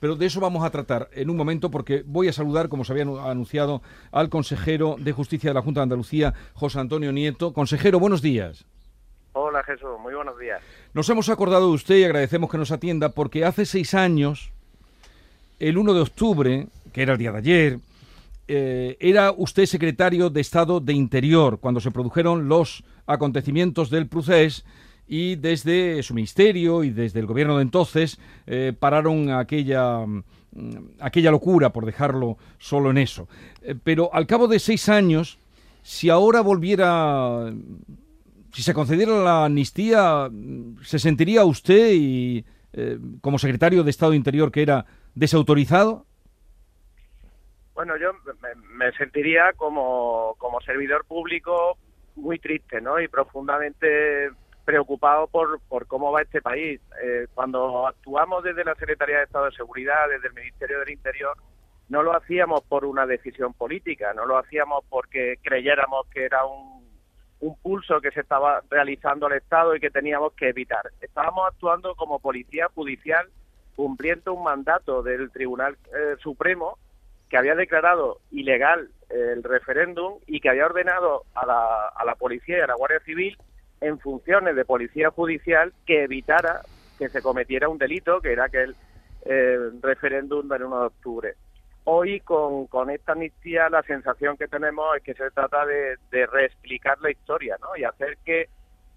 Pero de eso vamos a tratar en un momento porque voy a saludar, como se había anunciado, al consejero de Justicia de la Junta de Andalucía, José Antonio Nieto. Consejero, buenos días. Hola Jesús, muy buenos días. Nos hemos acordado de usted y agradecemos que nos atienda porque hace seis años, el 1 de octubre, que era el día de ayer, eh, era usted secretario de Estado de Interior cuando se produjeron los acontecimientos del Procés y desde su ministerio y desde el gobierno de entonces eh, pararon aquella, mm, aquella locura, por dejarlo solo en eso. Eh, pero al cabo de seis años, si ahora volviera, si se concediera la amnistía, ¿se sentiría usted y como secretario de Estado Interior que era desautorizado? Bueno, yo me, sentiría como, como servidor público muy triste, ¿no? Y profundamente preocupado por, por cómo va este país. Eh, cuando actuamos desde la Secretaría de Estado de Seguridad, desde el Ministerio del Interior, no lo hacíamos por una decisión política, no lo hacíamos porque creyéramos que era un, un pulso que se estaba realizando al Estado y que teníamos que evitar. Estábamos actuando como policía judicial cumpliendo un mandato del Tribunal eh, Supremo que había declarado ilegal el referéndum y que había ordenado a la, a la policía y a la Guardia Civil en funciones de policía judicial que evitara que se cometiera un delito, que era aquel eh, referéndum del 1 de octubre. Hoy, con, con esta amnistía, la sensación que tenemos es que se trata de, de reexplicar la historia ¿no? y hacer que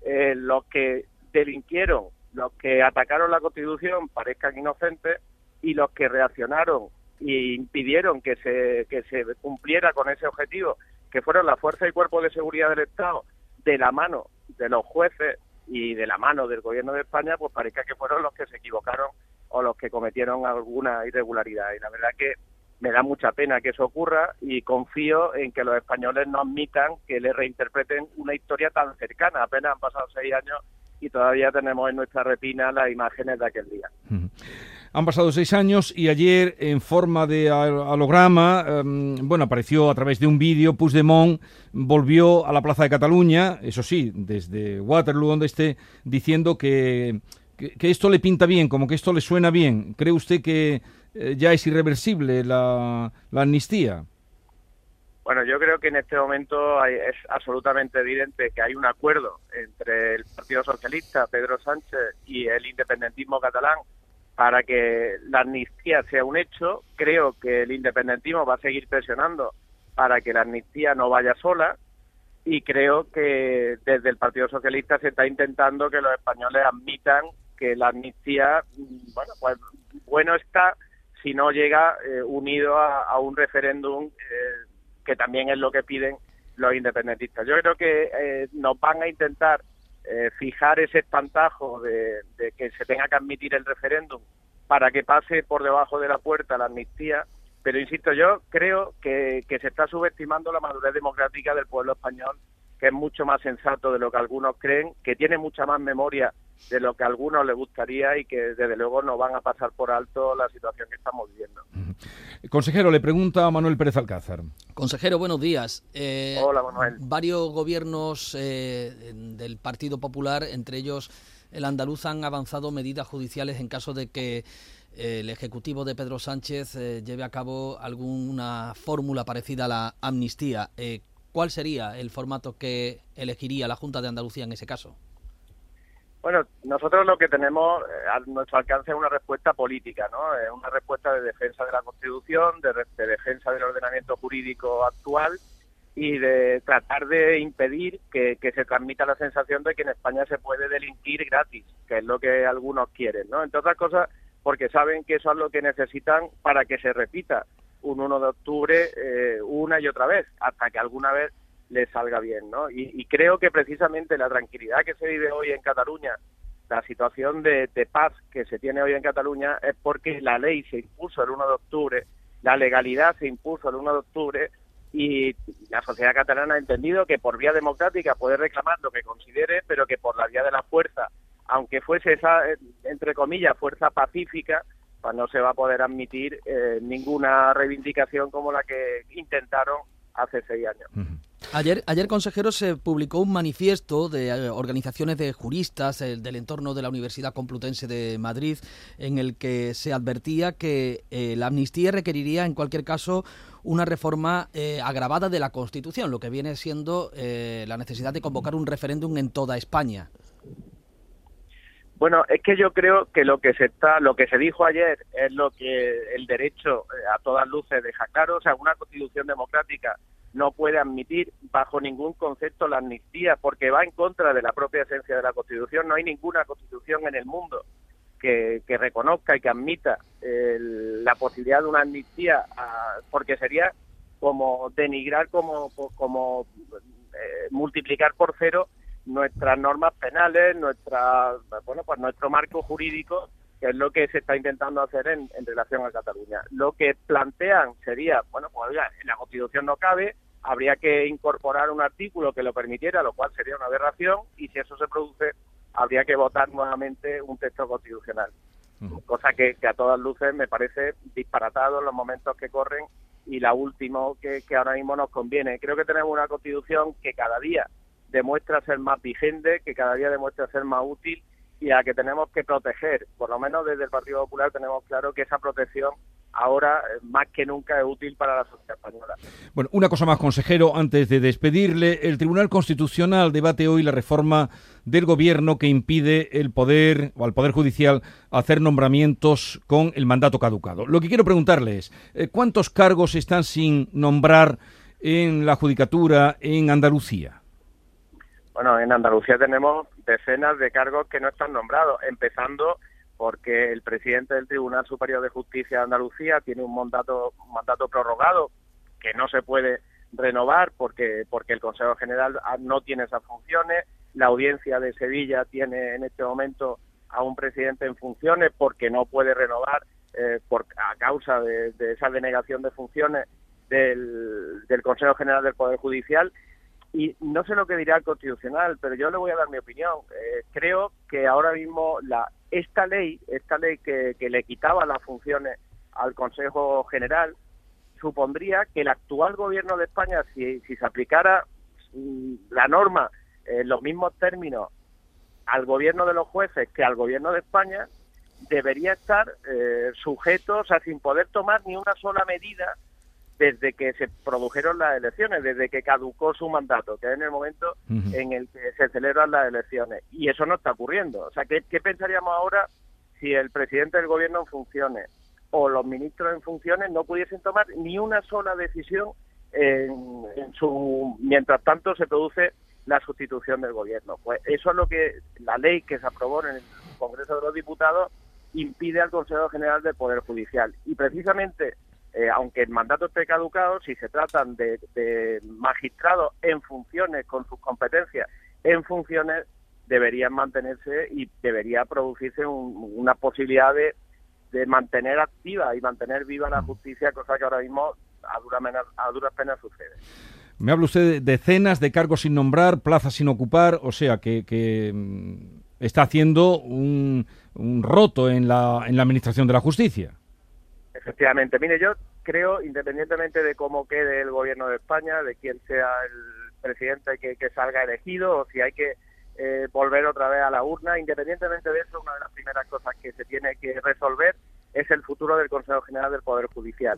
eh, los que delinquieron, los que atacaron la Constitución parezcan inocentes y los que reaccionaron y impidieron que se, que se cumpliera con ese objetivo, que fueron la fuerza y cuerpo de seguridad del Estado, de la mano de los jueces y de la mano del gobierno de España, pues parezca que fueron los que se equivocaron o los que cometieron alguna irregularidad. Y la verdad que me da mucha pena que eso ocurra y confío en que los españoles no admitan que le reinterpreten una historia tan cercana. Apenas han pasado seis años y todavía tenemos en nuestra retina las imágenes de aquel día. Han pasado seis años y ayer, en forma de holograma, em, bueno, apareció a través de un vídeo, Puigdemont volvió a la Plaza de Cataluña, eso sí, desde Waterloo, donde esté, diciendo que, que, esto le pinta bien, como que esto le suena bien. ¿Cree usted que eh, ya es irreversible la, la amnistía? Bueno, yo creo que en este momento es absolutamente evidente que hay un acuerdo entre el Partido Socialista, Pedro Sánchez, y el independentismo catalán para que la amnistía sea un hecho. Creo que el independentismo va a seguir presionando para que la amnistía no vaya sola y creo que desde el Partido Socialista se está intentando que los españoles admitan que la amnistía, bueno, pues bueno está si no llega eh, unido a, un referéndum eh, que también es lo que piden los independentistas. Yo creo que eh, nos van a intentar eh, fijar ese espantajo de, que se tenga que admitir el referéndum para que pase por debajo de la puerta la amnistía, pero insisto, yo creo que, se está subestimando la madurez democrática del pueblo español, que es mucho más sensato de lo que algunos creen, que tiene mucha más memoria de lo que a algunos les gustaría y que desde luego no van a pasar por alto la situación que estamos viviendo. Consejero, le pregunta a Manuel Pérez Alcázar. Consejero, buenos días. Eh, Hola, Manuel. Varios gobiernos eh, del Partido Popular, entre ellos el andaluz, han avanzado medidas judiciales en caso de que eh, el Ejecutivo de Pedro Sánchez lleve a cabo alguna fórmula parecida a la amnistía. ¿Cuál sería el formato que elegiría la Junta de Andalucía en ese caso? Bueno, nosotros lo que tenemos eh, a nuestro alcance es una respuesta política, ¿no? Es una respuesta de defensa de la Constitución, de, defensa del ordenamiento jurídico actual y de tratar de impedir que, se transmita la sensación de que en España se puede delinquir gratis, que es lo que algunos quieren, ¿no? Entre otras cosas, porque saben que eso es lo que necesitan para que se repita un 1 de octubre eh, una y otra vez, hasta que alguna vez le salga bien, ¿no? Y, creo que precisamente la tranquilidad que se vive hoy en Cataluña, la situación de, paz que se tiene hoy en Cataluña es porque la ley se impuso el 1 de octubre, la legalidad se impuso el 1 de octubre y la sociedad catalana ha entendido que por vía democrática puede reclamar lo que considere, pero que por la vía de la fuerza, aunque fuese esa, entre comillas, fuerza pacífica, pues no se va a poder admitir eh, ninguna reivindicación como la que intentaron hace seis años. Ayer, ayer, consejero, se publicó un manifiesto de eh, organizaciones de juristas del entorno de la Universidad Complutense de Madrid, en el que se advertía que eh, la amnistía requeriría, en cualquier caso, una reforma eh, agravada de la Constitución, lo que viene siendo la necesidad de convocar un referéndum en toda España. Bueno, es que yo creo que lo que se está, lo que se dijo ayer es lo que el derecho a todas luces deja claro, o sea, una constitución democrática no puede admitir bajo ningún concepto la amnistía porque va en contra de la propia esencia de la Constitución. No hay ninguna Constitución en el mundo que, reconozca y que admita la posibilidad de una amnistía ah, porque sería como denigrar, como, como eh, multiplicar por cero nuestras normas penales, nuestra, bueno, pues nuestro marco jurídico que es lo que se está intentando hacer en, relación a Cataluña. Lo que plantean sería, bueno, pues oiga, en la Constitución no cabe, habría que incorporar un artículo que lo permitiera, lo cual sería una aberración, y si eso se produce, habría que votar nuevamente un texto constitucional. Cosa que, a todas luces me parece disparatado en los momentos que corren y la última que, que ahora mismo nos conviene. Creo que tenemos una constitución que cada día demuestra ser más vigente, que cada día demuestra ser más útil y a que tenemos que proteger. Por lo menos desde el Partido Popular tenemos claro que esa protección ahora eh, más que nunca es útil para la sociedad española. Bueno, una cosa más, consejero, antes de despedirle, el Tribunal Constitucional debate hoy la reforma del gobierno que impide el poder o al poder judicial hacer nombramientos con el mandato caducado. Lo que quiero preguntarle es, eh, ¿cuántos cargos están sin nombrar en la judicatura en Andalucía? Bueno, en Andalucía tenemos decenas de cargos que no están nombrados, empezando porque el presidente del Tribunal Superior de Justicia de Andalucía tiene un mandato, mandato prorrogado que no se puede renovar porque, porque el Consejo General no tiene esas funciones, la audiencia de Sevilla tiene en este momento a un presidente en funciones porque no puede renovar eh, por, a causa de, esa denegación de funciones del, del Consejo General del Poder Judicial y no sé lo que dirá el Constitucional, pero yo le voy a dar mi opinión. Eh, creo que ahora mismo la esta ley, esta ley que, le quitaba las funciones al Consejo General, supondría que el actual gobierno de España, si, si se aplicara mm, la norma en los mismos términos al gobierno de los jueces que al gobierno de España, debería estar eh, sujeto, o sea, sin poder tomar ni una sola medida desde que se produjeron las elecciones, desde que caducó su mandato, que es en el momento en el que se celebran las elecciones. Y eso no está ocurriendo. O sea, ¿qué, pensaríamos ahora si el presidente del gobierno en funciones o los ministros en funciones no pudiesen tomar ni una sola decisión en, su mientras tanto se produce la sustitución del gobierno. Pues eso es lo que la ley que se aprobó en el Congreso de los Diputados impide al Consejo General del Poder Judicial. Y precisamente eh, aunque el mandato esté caducado, si se tratan de, magistrados en funciones, con sus competencias en funciones, deberían mantenerse y debería producirse una posibilidad de, mantener activa y mantener viva la justicia, cosa que ahora mismo a, a duras penas sucede. Me habla usted de decenas de cargos sin nombrar, plazas sin ocupar, o sea que, mm, está haciendo un, un roto en la, en la administración de la justicia. Efectivamente. Mire, yo creo, independientemente de cómo quede el gobierno de España, de quién sea el presidente que, salga elegido o si hay que eh, volver otra vez a la urna, independientemente de eso, una de las primeras cosas que se tiene que resolver es el futuro del Consejo General del Poder Judicial.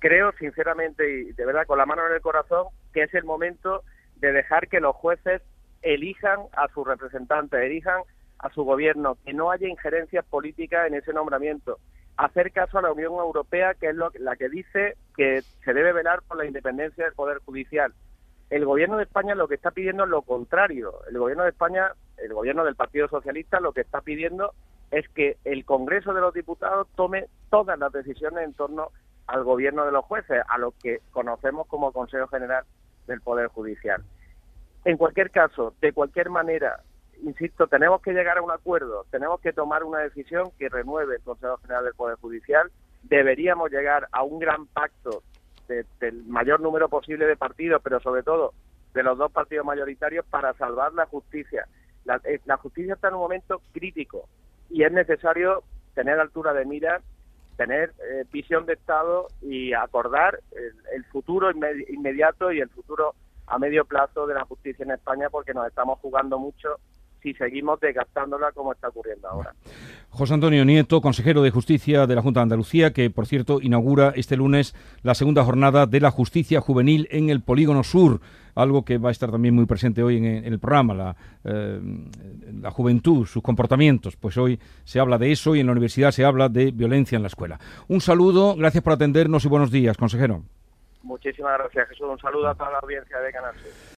Creo, sinceramente y de verdad con la mano en el corazón, que es el momento de dejar que los jueces elijan a sus representantes, elijan a su gobierno, que no haya injerencias políticas en ese nombramiento hacer caso a la Unión Europea, que es la que dice que se debe velar por la independencia del Poder Judicial. El gobierno de España lo que está pidiendo es lo contrario. El gobierno de España, el gobierno del Partido Socialista, lo que está pidiendo es que el Congreso de los Diputados tome todas las decisiones en torno al gobierno de los jueces, a lo que conocemos como Consejo General del Poder Judicial. En cualquier caso, de cualquier manera, insisto, tenemos que llegar a un acuerdo, tenemos que tomar una decisión que renueve el Consejo General del Poder Judicial, deberíamos llegar a un gran pacto del mayor número posible de partidos, pero sobre todo de los dos partidos mayoritarios para salvar la justicia. La, eh, justicia está en un momento crítico y es necesario tener altura de mira, tener eh, visión de Estado y acordar el, futuro inmediato y el futuro a medio plazo de la justicia en España porque nos estamos jugando mucho si seguimos desgastándola como está ocurriendo ahora. José Antonio Nieto, consejero de Justicia de la Junta de Andalucía, que por cierto inaugura este lunes la segunda jornada de la justicia juvenil en el Polígono Sur, algo que va a estar también muy presente hoy en, el programa, la, eh, la juventud, sus comportamientos. Pues hoy se habla de eso y en la universidad se habla de violencia en la escuela. Un saludo, gracias por atendernos y buenos días, consejero. Muchísimas gracias, Jesús. Un saludo a toda la audiencia de Canal